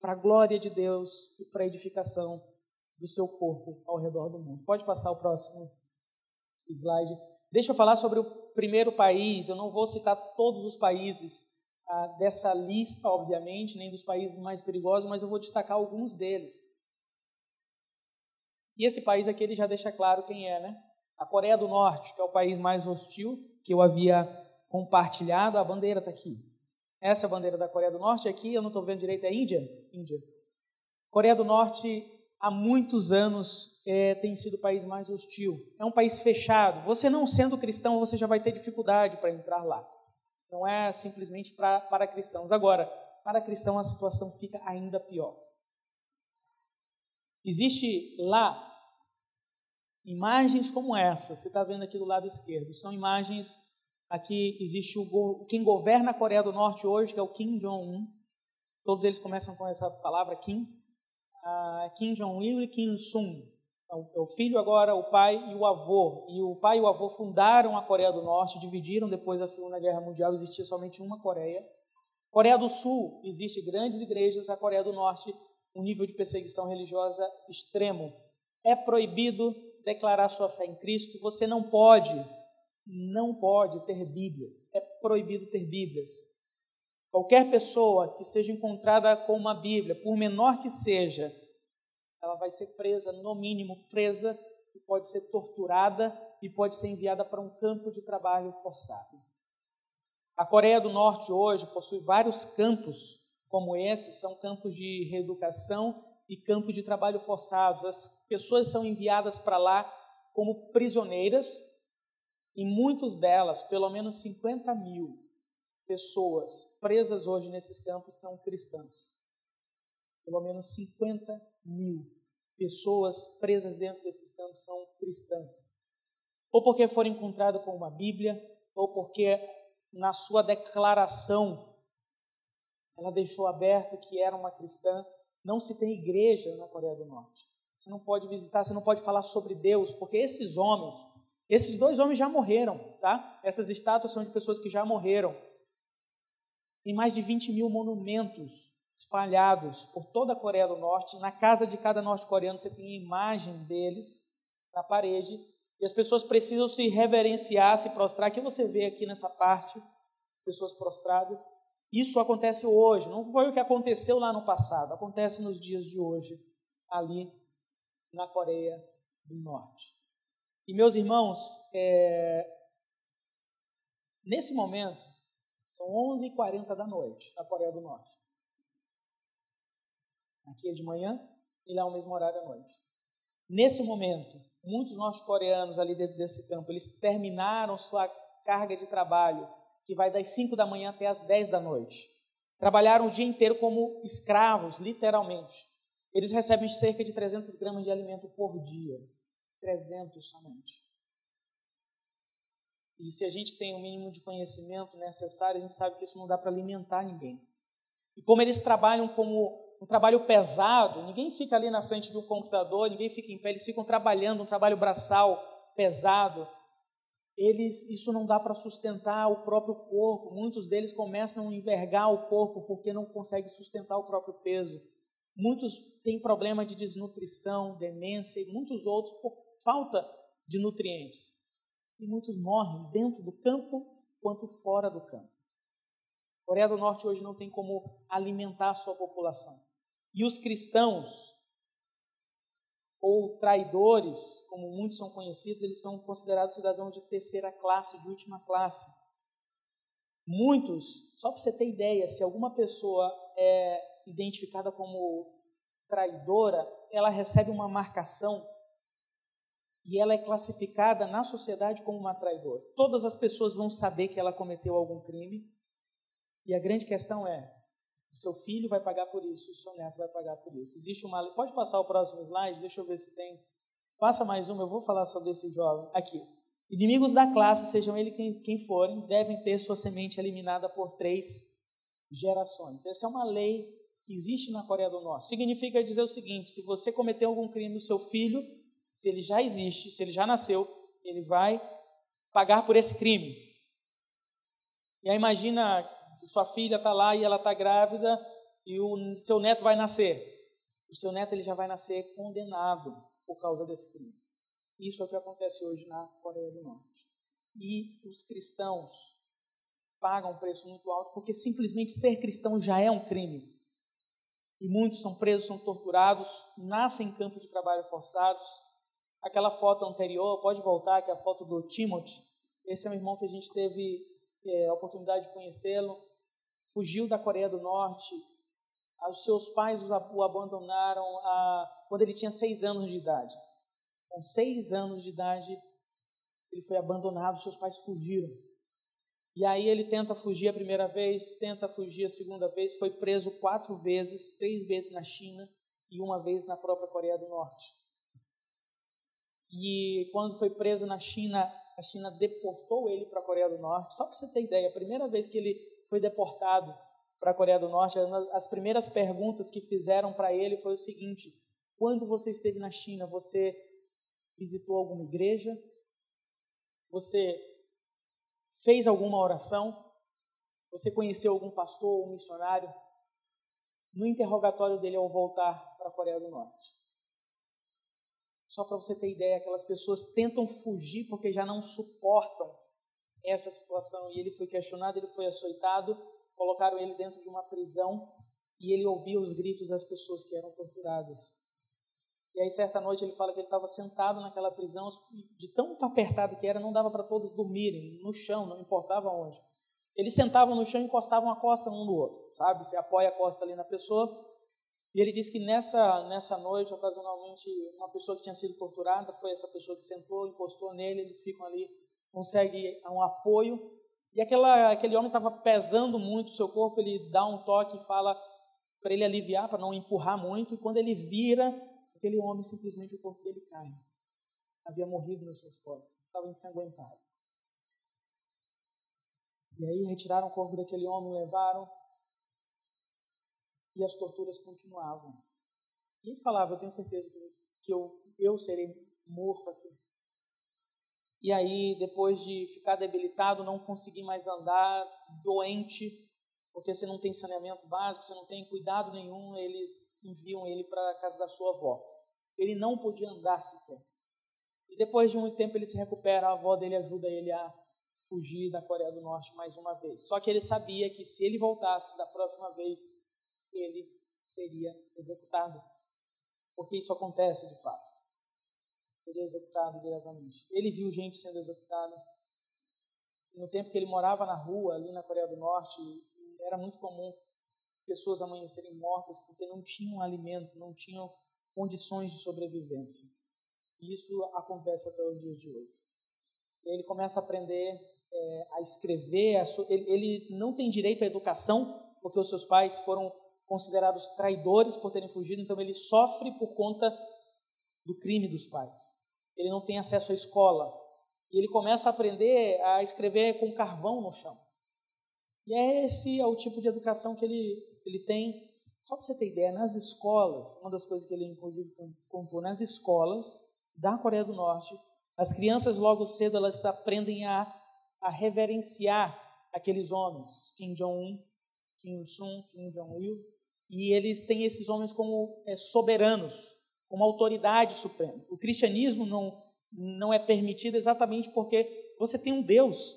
para a glória de Deus e para a edificação do seu corpo ao redor do mundo. Pode passar o próximo slide. Deixa eu falar sobre o primeiro país. Eu não vou citar todos os países ah, dessa lista, obviamente, nem dos países mais perigosos, mas eu vou destacar alguns deles. E esse país aqui ele já deixa claro quem é, né? A Coreia do Norte, que é o país mais hostil que eu havia compartilhado, a bandeira está aqui. Essa é a bandeira da Coreia do Norte. Aqui, eu não estou vendo direito, é Índia? Índia. Coreia do Norte, há muitos anos, é, tem sido o país mais hostil. É um país fechado. Você não sendo cristão, você já vai ter dificuldade para entrar lá. Não é simplesmente pra, para cristãos. Agora, para cristão a situação fica ainda pior. Existe lá imagens como essa, você está vendo aqui do lado esquerdo. São imagens Aqui existe o quem governa a Coreia do Norte hoje, que é o Kim Jong-un. Todos eles começam com essa palavra Kim. Uh, Kim Jong-il e Kim Sung. É o filho agora, o pai e o avô. E o pai e o avô fundaram a Coreia do Norte, dividiram depois da Segunda Guerra Mundial, existia somente uma Coreia. Coreia do Sul, existe grandes igrejas, a Coreia do Norte, um nível de perseguição religiosa extremo. É proibido declarar sua fé em Cristo, você não pode não pode ter Bíblias, é proibido ter Bíblias. Qualquer pessoa que seja encontrada com uma Bíblia, por menor que seja, ela vai ser presa, no mínimo presa, e pode ser torturada e pode ser enviada para um campo de trabalho forçado. A Coreia do Norte hoje possui vários campos como esse, são campos de reeducação e campos de trabalho forçados. As pessoas são enviadas para lá como prisioneiras e muitos delas, pelo menos 50 mil pessoas presas hoje nesses campos são cristãs. Pelo menos 50 mil pessoas presas dentro desses campos são cristãs. Ou porque foram encontradas com uma Bíblia, ou porque na sua declaração ela deixou aberto que era uma cristã. Não se tem igreja na Coreia do Norte. Você não pode visitar, você não pode falar sobre Deus, porque esses homens esses dois homens já morreram, tá? Essas estátuas são de pessoas que já morreram. Tem mais de 20 mil monumentos espalhados por toda a Coreia do Norte. Na casa de cada norte-coreano você tem a imagem deles na parede. E as pessoas precisam se reverenciar, se prostrar. Que você vê aqui nessa parte, as pessoas prostradas. Isso acontece hoje, não foi o que aconteceu lá no passado, acontece nos dias de hoje, ali na Coreia do Norte. E meus irmãos, é... nesse momento, são 11h40 da noite na Coreia do Norte. Aqui é de manhã e lá é o mesmo horário da noite. Nesse momento, muitos norte-coreanos ali dentro desse campo, eles terminaram sua carga de trabalho, que vai das 5 da manhã até as 10 da noite. Trabalharam o dia inteiro como escravos, literalmente. Eles recebem cerca de 300 gramas de alimento por dia. 300 somente. E se a gente tem o mínimo de conhecimento necessário, a gente sabe que isso não dá para alimentar ninguém. E como eles trabalham como um trabalho pesado, ninguém fica ali na frente de um computador, ninguém fica em pé, eles ficam trabalhando um trabalho braçal pesado. Eles, isso não dá para sustentar o próprio corpo. Muitos deles começam a envergar o corpo porque não conseguem sustentar o próprio peso. Muitos têm problema de desnutrição, demência e muitos outros por falta de nutrientes. E muitos morrem dentro do campo quanto fora do campo. A Coreia do Norte hoje não tem como alimentar a sua população. E os cristãos, ou traidores, como muitos são conhecidos, eles são considerados cidadãos de terceira classe, de última classe. Muitos, só para você ter ideia, se alguma pessoa é identificada como traidora, ela recebe uma marcação e ela é classificada na sociedade como uma traidora. Todas as pessoas vão saber que ela cometeu algum crime. E a grande questão é: o seu filho vai pagar por isso, o seu neto vai pagar por isso. Existe uma. Pode passar o próximo slide? Deixa eu ver se tem. Passa mais uma, eu vou falar sobre esse jovem. Aqui. Inimigos da classe, sejam eles quem, quem forem, devem ter sua semente eliminada por três gerações. Essa é uma lei que existe na Coreia do Norte. Significa dizer o seguinte: se você cometeu algum crime, o seu filho se ele já existe, se ele já nasceu, ele vai pagar por esse crime. E aí imagina sua filha está lá e ela está grávida e o seu neto vai nascer. O seu neto ele já vai nascer condenado por causa desse crime. Isso é o que acontece hoje na Coreia do Norte. E os cristãos pagam um preço muito alto porque simplesmente ser cristão já é um crime. E muitos são presos, são torturados, nascem em campos de trabalho forçados, aquela foto anterior, pode voltar, que é a foto do Timothy. Esse é um irmão que a gente teve é, a oportunidade de conhecê-lo. Fugiu da Coreia do Norte. Os seus pais o abandonaram a, quando ele tinha seis anos de idade. Com seis anos de idade, ele foi abandonado, seus pais fugiram. E aí ele tenta fugir a primeira vez, tenta fugir a segunda vez, foi preso quatro vezes, três vezes na China e uma vez na própria Coreia do Norte. E quando foi preso na China, a China deportou ele para a Coreia do Norte. Só para você ter ideia, a primeira vez que ele foi deportado para a Coreia do Norte, as primeiras perguntas que fizeram para ele foi o seguinte: quando você esteve na China, você visitou alguma igreja? Você fez alguma oração? Você conheceu algum pastor ou missionário? No interrogatório dele ao voltar para a Coreia do Norte. Só para você ter ideia, aquelas pessoas tentam fugir porque já não suportam essa situação. E ele foi questionado, ele foi açoitado, colocaram ele dentro de uma prisão e ele ouvia os gritos das pessoas que eram torturadas. E aí, certa noite, ele fala que ele estava sentado naquela prisão, de tão apertado que era, não dava para todos dormirem, no chão, não importava onde. Eles sentavam no chão e encostavam a costa um no outro, sabe? Você apoia a costa ali na pessoa e ele disse que nessa, nessa noite, ocasionalmente, uma pessoa que tinha sido torturada foi essa pessoa que sentou, encostou nele, eles ficam ali, conseguem um apoio. E aquela, aquele homem estava pesando muito o seu corpo, ele dá um toque e fala para ele aliviar, para não empurrar muito. E quando ele vira, aquele homem simplesmente o corpo dele cai. Havia morrido nos seus costas, estava ensanguentado. E aí retiraram o corpo daquele homem, levaram e as torturas continuavam. E ele falava: Eu tenho certeza que eu, eu serei morto aqui. E aí, depois de ficar debilitado, não conseguir mais andar, doente, porque você não tem saneamento básico, você não tem cuidado nenhum, eles enviam ele para a casa da sua avó. Ele não podia andar sequer. E depois de muito tempo ele se recupera, a avó dele ajuda ele a fugir da Coreia do Norte mais uma vez. Só que ele sabia que se ele voltasse da próxima vez, ele seria executado. Porque isso acontece de fato. Seria executado diretamente. Ele viu gente sendo executada. No tempo que ele morava na rua, ali na Coreia do Norte, era muito comum pessoas amanhecerem mortas porque não tinham alimento, não tinham condições de sobrevivência. E isso acontece até os dias de hoje. Ele começa a aprender é, a escrever, a so... ele, ele não tem direito à educação porque os seus pais foram considerados traidores por terem fugido, então ele sofre por conta do crime dos pais. Ele não tem acesso à escola. E ele começa a aprender a escrever com carvão no chão. E é esse é o tipo de educação que ele, ele tem. Só para você ter ideia, nas escolas, uma das coisas que ele inclusive contou, nas escolas da Coreia do Norte, as crianças logo cedo elas aprendem a, a reverenciar aqueles homens, Kim Jong-un, Kim Il-sung, Kim Jong-il, e eles têm esses homens como é, soberanos, como autoridade suprema. O cristianismo não, não é permitido exatamente porque você tem um Deus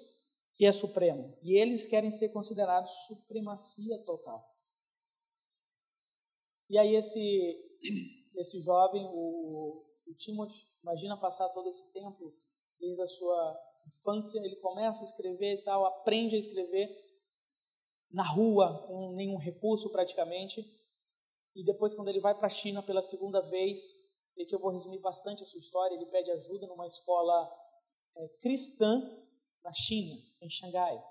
que é supremo e eles querem ser considerados supremacia total. E aí esse esse jovem, o, o Timothy, imagina passar todo esse tempo desde a sua infância, ele começa a escrever e tal, aprende a escrever na rua, com nenhum recurso praticamente. E depois, quando ele vai para a China pela segunda vez, e que eu vou resumir bastante a sua história. Ele pede ajuda numa escola é, cristã na China, em Xangai.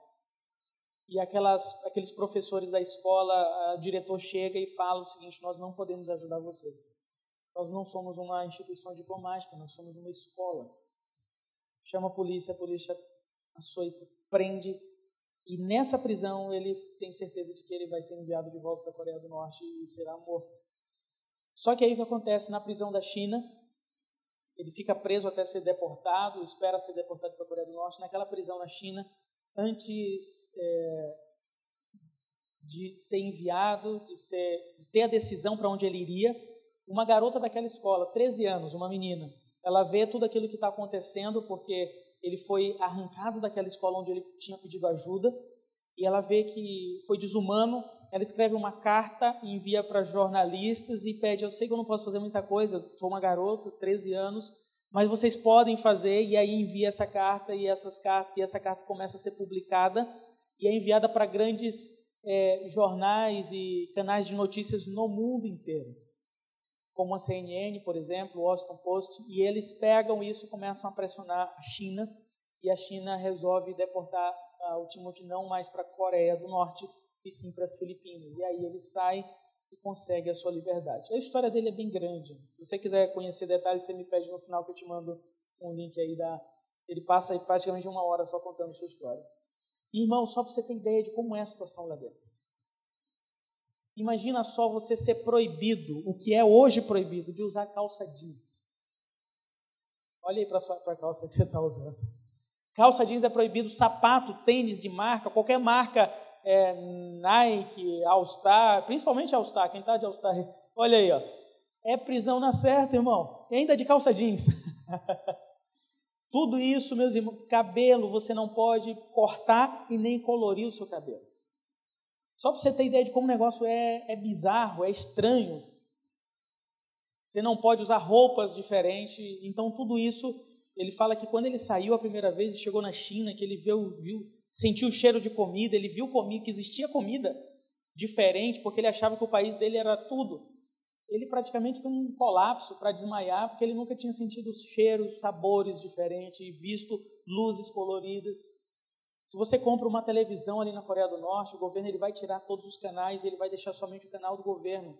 E aquelas, aqueles professores da escola, o diretor chega e fala o seguinte: Nós não podemos ajudar você. Nós não somos uma instituição diplomática, nós somos uma escola. Chama a polícia, a polícia açoita, prende. E nessa prisão ele tem certeza de que ele vai ser enviado de volta para a Coreia do Norte e será morto. Só que aí o que acontece na prisão da China? Ele fica preso até ser deportado, espera ser deportado para a Coreia do Norte. Naquela prisão na China, antes é, de ser enviado, de, ser, de ter a decisão para onde ele iria, uma garota daquela escola, 13 anos, uma menina, ela vê tudo aquilo que está acontecendo, porque ele foi arrancado daquela escola onde ele tinha pedido ajuda, e ela vê que foi desumano. Ela escreve uma carta envia para jornalistas e pede: Eu sei que eu não posso fazer muita coisa, sou uma garota, 13 anos, mas vocês podem fazer, e aí envia essa carta, e, essas cartas, e essa carta começa a ser publicada, e é enviada para grandes é, jornais e canais de notícias no mundo inteiro, como a CNN, por exemplo, o Washington Post, e eles pegam isso e começam a pressionar a China, e a China resolve deportar o Timothy não mais para a Coreia do Norte, e sim para as Filipinas. E aí ele sai e consegue a sua liberdade. A história dele é bem grande. Se você quiser conhecer detalhes, você me pede no final que eu te mando um link aí da. Ele passa aí praticamente uma hora só contando a sua história. Irmão, só para você ter ideia de como é a situação lá dentro. Imagina só você ser proibido, o que é hoje proibido, de usar calça jeans. Olha aí para a calça que você está usando. Calça jeans é proibido, sapato, tênis de marca, qualquer marca é, Nike, All Star, principalmente All Star, quem está de All Star, olha aí, ó, é prisão na certa, irmão, e ainda de calça jeans. Tudo isso, meus irmãos, cabelo, você não pode cortar e nem colorir o seu cabelo. Só para você ter ideia de como o negócio é, é bizarro, é estranho. Você não pode usar roupas diferentes. Então, tudo isso, ele fala que quando ele saiu a primeira vez e chegou na China, que ele viu, viu sentiu o cheiro de comida, ele viu comida, que existia comida diferente, porque ele achava que o país dele era tudo. Ele praticamente tem um colapso para desmaiar, porque ele nunca tinha sentido cheiros, sabores diferentes visto luzes coloridas. Se você compra uma televisão ali na Coreia do Norte, o governo ele vai tirar todos os canais ele vai deixar somente o canal do governo.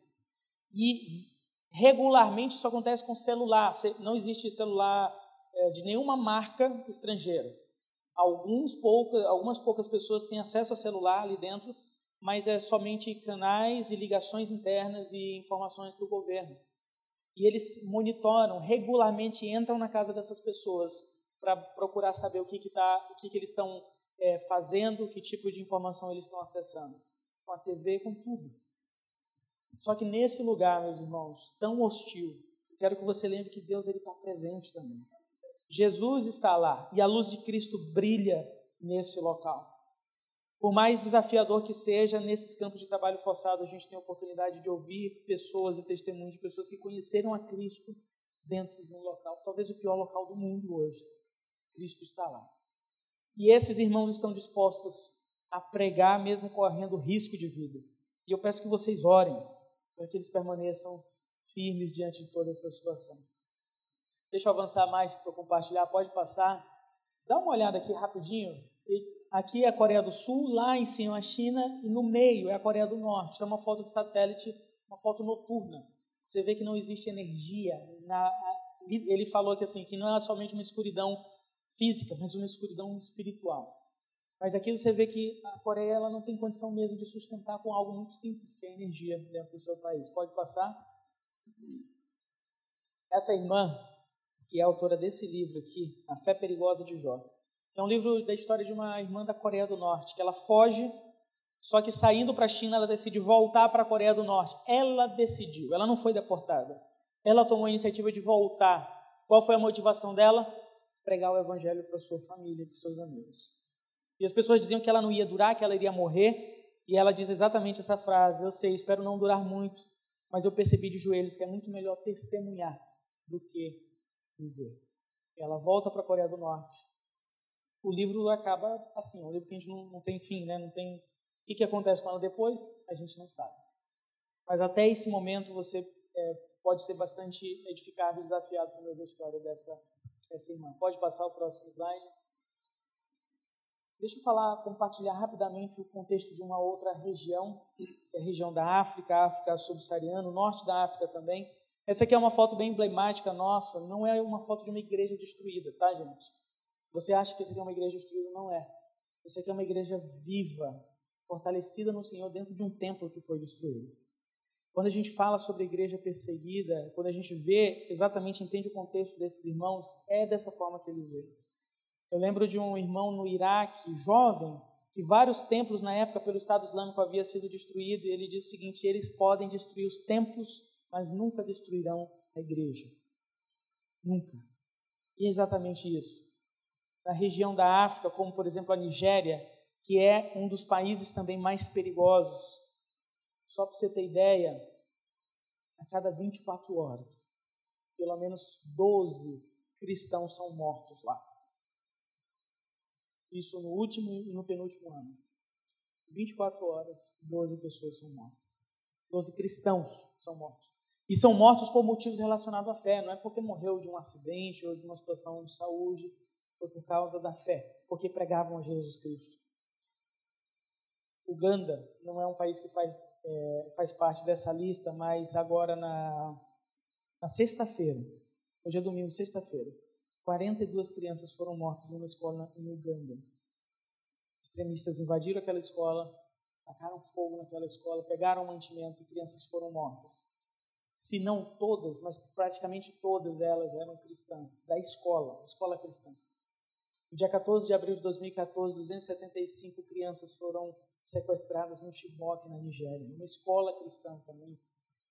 E regularmente isso acontece com celular. Não existe celular é, de nenhuma marca estrangeira. Alguns pouca, algumas poucas pessoas têm acesso a celular ali dentro, mas é somente canais e ligações internas e informações do governo. E eles monitoram, regularmente entram na casa dessas pessoas para procurar saber o que, que, tá, o que, que eles estão é, fazendo, que tipo de informação eles estão acessando. Com a TV, com tudo. Só que nesse lugar, meus irmãos, tão hostil, quero que você lembre que Deus está presente também. Jesus está lá e a luz de Cristo brilha nesse local. Por mais desafiador que seja, nesses campos de trabalho forçado, a gente tem a oportunidade de ouvir pessoas e testemunhos de pessoas que conheceram a Cristo dentro de um local, talvez o pior local do mundo hoje. Cristo está lá. E esses irmãos estão dispostos a pregar, mesmo correndo risco de vida. E eu peço que vocês orem para que eles permaneçam firmes diante de toda essa situação. Deixa eu avançar mais para compartilhar. Pode passar. Dá uma olhada aqui rapidinho. Aqui é a Coreia do Sul, lá em cima a China e no meio é a Coreia do Norte. Isso é uma foto de satélite, uma foto noturna. Você vê que não existe energia. Na, ele falou que assim que não é somente uma escuridão física, mas uma escuridão espiritual. Mas aqui você vê que a Coreia ela não tem condição mesmo de sustentar com algo muito simples, que é a energia dentro do seu país. Pode passar. Essa irmã, que é autora desse livro aqui, A Fé Perigosa de Jó. É um livro da história de uma irmã da Coreia do Norte, que ela foge, só que saindo para a China, ela decide voltar para a Coreia do Norte. Ela decidiu, ela não foi deportada. Ela tomou a iniciativa de voltar. Qual foi a motivação dela? Pregar o evangelho para sua família, para seus amigos. E as pessoas diziam que ela não ia durar, que ela iria morrer, e ela diz exatamente essa frase: Eu sei, espero não durar muito, mas eu percebi de joelhos que é muito melhor testemunhar do que viver. Ela volta para a Coreia do Norte. O livro acaba assim, é um livro que a gente não, não tem fim, né? Não tem. O que, que acontece com ela depois? A gente não sabe. Mas até esse momento você é, pode ser bastante edificado e desafiado por meio da história dessa, dessa irmã. Pode passar o próximo slide. Deixa eu falar, compartilhar rapidamente o contexto de uma outra região, que é a região da África, África subsaariana, norte da África também. Essa aqui é uma foto bem emblemática nossa, não é uma foto de uma igreja destruída, tá, gente? Você acha que essa aqui é uma igreja destruída? Não é. Essa aqui é uma igreja viva, fortalecida no Senhor dentro de um templo que foi destruído. Quando a gente fala sobre a igreja perseguida, quando a gente vê exatamente, entende o contexto desses irmãos, é dessa forma que eles veem. Eu lembro de um irmão no Iraque, jovem, que vários templos na época pelo Estado Islâmico havia sido destruído, e ele diz o seguinte: eles podem destruir os templos, mas nunca destruirão a igreja. Nunca. E é exatamente isso. Na região da África, como por exemplo a Nigéria, que é um dos países também mais perigosos. Só para você ter ideia, a cada 24 horas, pelo menos 12 cristãos são mortos lá. Isso no último e no penúltimo ano. 24 horas, 12 pessoas são mortas. 12 cristãos são mortos. E são mortos por motivos relacionados à fé, não é porque morreu de um acidente ou de uma situação de saúde, foi por causa da fé, porque pregavam a Jesus Cristo. Uganda não é um país que faz, é, faz parte dessa lista, mas agora na, na sexta-feira, hoje é domingo, sexta-feira, 42 crianças foram mortas numa escola em Uganda. Extremistas invadiram aquela escola, tacaram fogo naquela escola, pegaram mantimentos e crianças foram mortas. Se não todas, mas praticamente todas elas eram cristãs, da escola, escola cristã. No dia 14 de abril de 2014, 275 crianças foram sequestradas no Chibok, na Nigéria, uma escola cristã também.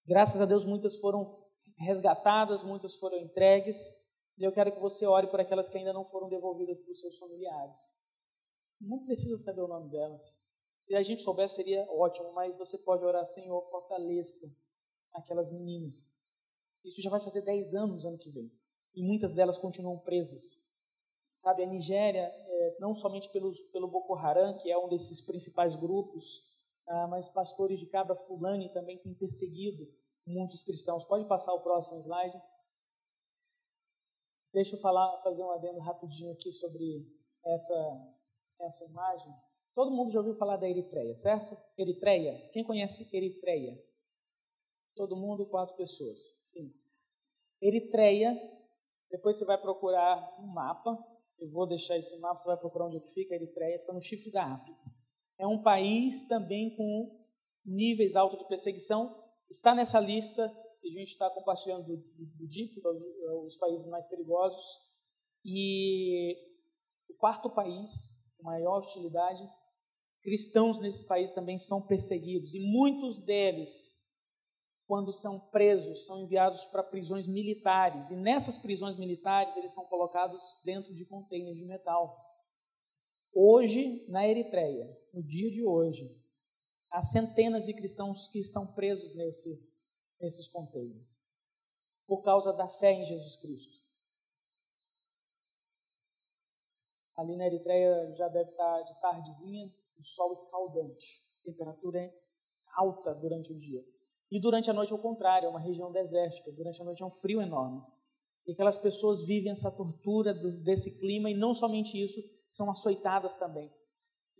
Graças a Deus, muitas foram resgatadas, muitas foram entregues, e eu quero que você ore por aquelas que ainda não foram devolvidas para os seus familiares. Não precisa saber o nome delas. Se a gente soubesse, seria ótimo, mas você pode orar, Senhor, fortaleça aquelas meninas. Isso já vai fazer 10 anos ano que vem. E muitas delas continuam presas. Sabe, a Nigéria, não somente pelos, pelo Boko Haram, que é um desses principais grupos, ah, mas pastores de cabra fulani também têm perseguido muitos cristãos. Pode passar o próximo slide. Deixa eu falar, fazer um adendo rapidinho aqui sobre essa, essa imagem. Todo mundo já ouviu falar da Eritreia, certo? Eritreia. Quem conhece Eritreia? Todo mundo, quatro pessoas. Sim. Eritreia, depois você vai procurar um mapa. Eu vou deixar esse mapa, você vai procurar onde é fica. Eritreia fica no chifre da África. É um país também com níveis altos de perseguição. Está nessa lista que a gente está compartilhando do, do, do DIP, os, os países mais perigosos. E o quarto país, maior hostilidade, cristãos nesse país também são perseguidos. E muitos deles, quando são presos, são enviados para prisões militares. E nessas prisões militares, eles são colocados dentro de contêineres de metal. Hoje, na Eritreia, no dia de hoje, há centenas de cristãos que estão presos nesse nesses contêineres, por causa da fé em Jesus Cristo. Ali na Eritreia já deve estar de tardezinha, o sol escaldante, temperatura é alta durante o dia. E durante a noite, ao contrário, é uma região desértica, durante a noite é um frio enorme. E aquelas pessoas vivem essa tortura desse clima, e não somente isso, são açoitadas também.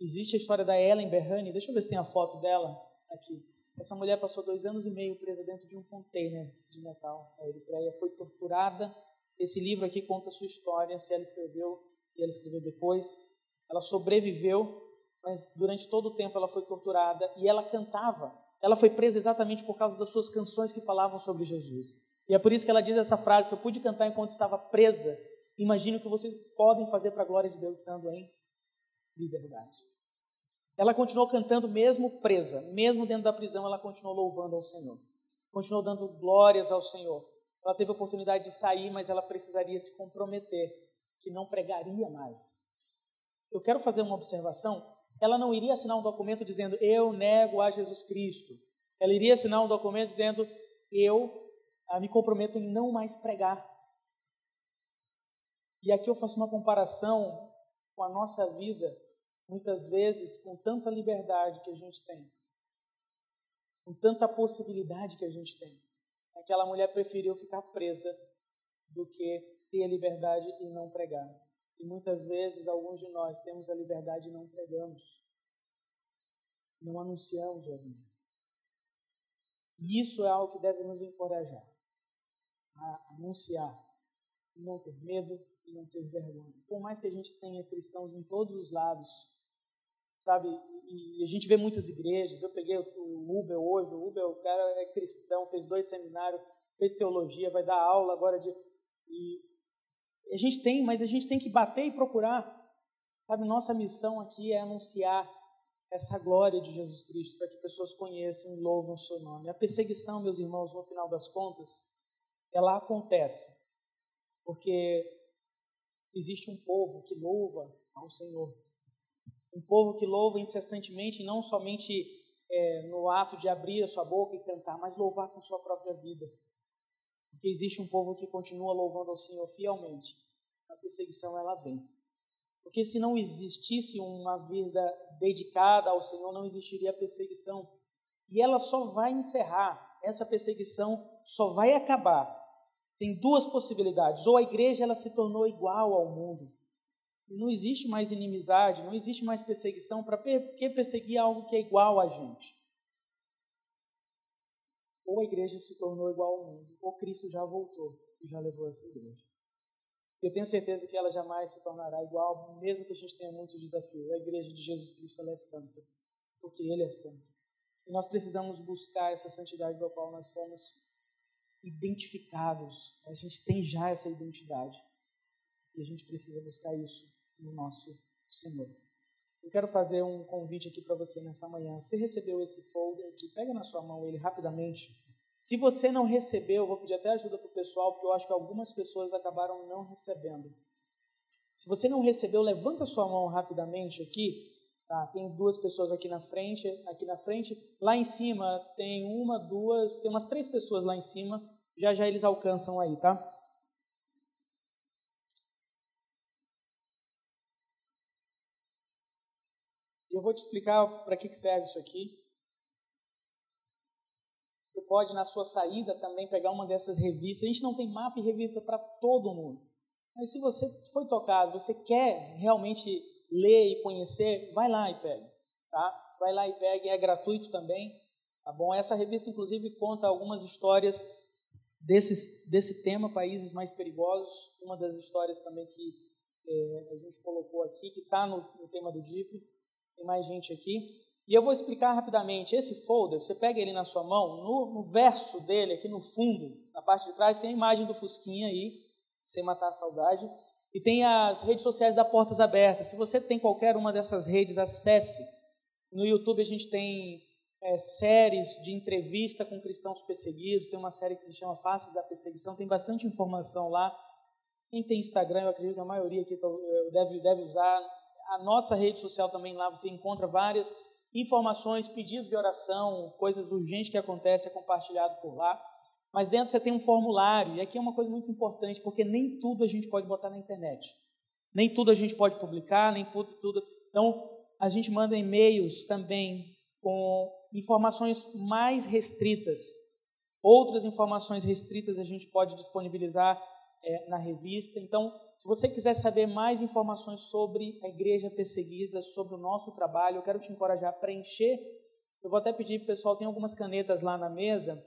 Existe a história da Ellen Berrani, deixa eu ver se tem a foto dela aqui. Essa mulher passou dois anos e meio presa dentro de um container de metal na Eritreia, foi torturada. Esse livro aqui conta a sua história, se ela escreveu e ela escreveu depois. Ela sobreviveu, mas durante todo o tempo ela foi torturada e ela cantava. Ela foi presa exatamente por causa das suas canções que falavam sobre Jesus. E é por isso que ela diz essa frase: Se eu pude cantar enquanto estava presa, imagine o que vocês podem fazer para a glória de Deus estando em liberdade. Ela continuou cantando mesmo presa, mesmo dentro da prisão, ela continuou louvando ao Senhor. Continuou dando glórias ao Senhor. Ela teve a oportunidade de sair, mas ela precisaria se comprometer que não pregaria mais. Eu quero fazer uma observação. Ela não iria assinar um documento dizendo eu nego a Jesus Cristo. Ela iria assinar um documento dizendo eu ah, me comprometo em não mais pregar. E aqui eu faço uma comparação com a nossa vida muitas vezes com tanta liberdade que a gente tem, com tanta possibilidade que a gente tem. Aquela mulher preferiu ficar presa do que ter liberdade e não pregar. E muitas vezes, alguns de nós temos a liberdade e não pregamos. Não anunciamos o Evangelho. E isso é algo que deve nos encorajar a anunciar, e não ter medo e não ter vergonha. Por mais que a gente tenha cristãos em todos os lados, sabe? E, a gente vê muitas igrejas. Eu peguei o Uber hoje. O Uber, o cara é cristão, fez dois seminários, fez teologia, vai dar aula agora de. E a gente tem, mas a gente tem que bater e procurar. Sabe, nossa missão aqui é anunciar essa glória de Jesus Cristo para que pessoas conheçam e louvam o seu nome. A perseguição, meus irmãos, no final das contas, ela acontece porque existe um povo que louva ao Senhor. Um povo que louva incessantemente, não somente é, no ato de abrir a sua boca e cantar, mas louvar com sua própria vida. Porque existe um povo que continua louvando ao Senhor fielmente. A perseguição ela vem. Porque se não existisse uma vida dedicada ao Senhor, não existiria perseguição. E ela só vai encerrar, essa perseguição só vai acabar. Tem duas possibilidades. Ou a igreja ela se tornou igual ao mundo. E não existe mais inimizade, não existe mais perseguição. Para que perseguir algo que é igual a gente? Ou a igreja se tornou igual ao mundo, ou Cristo já voltou e já levou essa igreja. Eu tenho certeza que ela jamais se tornará igual, mesmo que a gente tenha muitos desafios. A igreja de Jesus Cristo é santa, porque Ele é santo. E nós precisamos buscar essa santidade da qual nós fomos identificados. A gente tem já essa identidade. E a gente precisa buscar isso no nosso Senhor. Eu quero fazer um convite aqui para você nessa manhã. Você recebeu esse folder aqui? Pega na sua mão ele rapidamente. Se você não recebeu, eu vou pedir até ajuda para o pessoal, porque eu acho que algumas pessoas acabaram não recebendo. Se você não recebeu, levanta sua mão rapidamente aqui. Tá, tem duas pessoas aqui na frente, aqui na frente. Lá em cima tem uma, duas, tem umas três pessoas lá em cima. Já já eles alcançam aí, tá? Vou te explicar para que serve isso aqui. Você pode, na sua saída, também pegar uma dessas revistas. A gente não tem mapa e revista para todo mundo. Mas se você foi tocado, você quer realmente ler e conhecer, vai lá e pegue. Tá? Vai lá e pegue, é gratuito também. Tá bom? Essa revista, inclusive, conta algumas histórias desses, desse tema, Países Mais Perigosos. Uma das histórias também que é, a gente colocou aqui, que está no, no tema do DIP. Tem mais gente aqui. E eu vou explicar rapidamente. Esse folder, você pega ele na sua mão, no, no, verso dele, aqui no fundo, na parte de trás, tem a imagem do Fusquinha aí, sem matar a saudade. E tem as redes sociais da Portas Abertas. Se você tem qualquer uma dessas redes, acesse. No YouTube a gente tem é, séries de entrevista com cristãos perseguidos. Tem uma série que se chama Faces da Perseguição. Tem bastante informação lá. Quem tem Instagram, eu acredito que a maioria aqui deve, deve usar. A nossa rede social também lá você encontra várias informações, pedidos de oração, coisas urgentes que acontecem, é compartilhado por lá. Mas dentro você tem um formulário, e aqui é uma coisa muito importante, porque nem tudo a gente pode botar na internet. Nem tudo a gente pode publicar, nem tudo. Então, a gente manda e-mails também com informações mais restritas. Outras informações restritas a gente pode disponibilizar é, na revista. Então, se você quiser saber mais informações sobre a igreja perseguida, sobre o nosso trabalho, eu quero te encorajar a preencher. Eu vou até pedir para o pessoal, tem algumas canetas lá na mesa.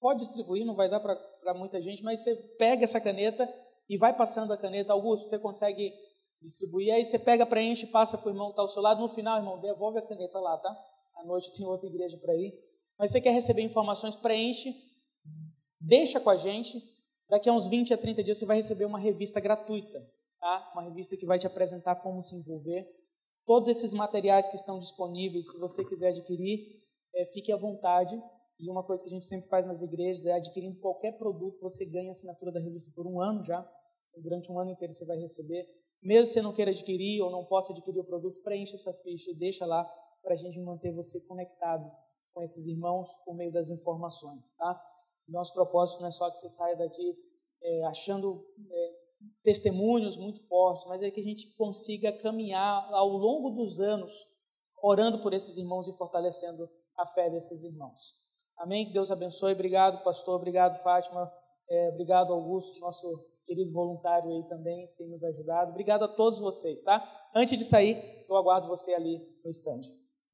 Pode distribuir, não vai dar para muita gente, mas você pega essa caneta e vai passando a caneta. Augusto, você consegue distribuir. Aí você pega, preenche, passa para o irmão que está ao seu lado. No final, irmão, devolve a caneta lá, tá? À noite tem outra igreja para ir. Mas você quer receber informações, preenche, deixa com a gente Daqui a uns 20 a 30 dias você vai receber uma revista gratuita, tá? Uma revista que vai te apresentar como se envolver. Todos esses materiais que estão disponíveis, se você quiser adquirir, é, fique à vontade. E uma coisa que a gente sempre faz nas igrejas é adquirindo qualquer produto, você ganha a assinatura da revista por um ano já. Durante um ano inteiro você vai receber. Mesmo se você não queira adquirir ou não possa adquirir o produto, preencha essa ficha e deixa lá para a gente manter você conectado com esses irmãos por meio das informações, tá? Nosso propósito não é só que você saia daqui é, achando é, testemunhos muito fortes, mas é que a gente consiga caminhar ao longo dos anos orando por esses irmãos e fortalecendo a fé desses irmãos. Amém? Que Deus abençoe. Obrigado, pastor. Obrigado, Fátima. É, obrigado, Augusto, nosso querido voluntário aí também, que tem nos ajudado. Obrigado a todos vocês, tá? Antes de sair, eu aguardo você ali no estande.